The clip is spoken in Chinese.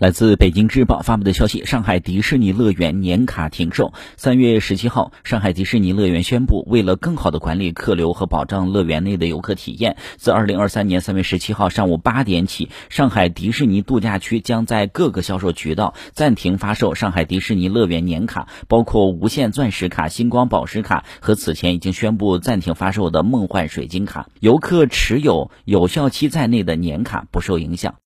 来自北京日报发布的消息上海迪士尼乐园年卡停售。三月十七号上海迪士尼乐园宣布为了更好的管理客流和保障乐园内的游客体验自二零二三年三月十七号上午八点起上海迪士尼度假区将在各个销售渠道暂停发售上海迪士尼乐园年卡包括无限钻石卡星光宝石卡和此前已经宣布暂停发售的梦幻水晶卡。游客持有有效期在内的年卡不受影响。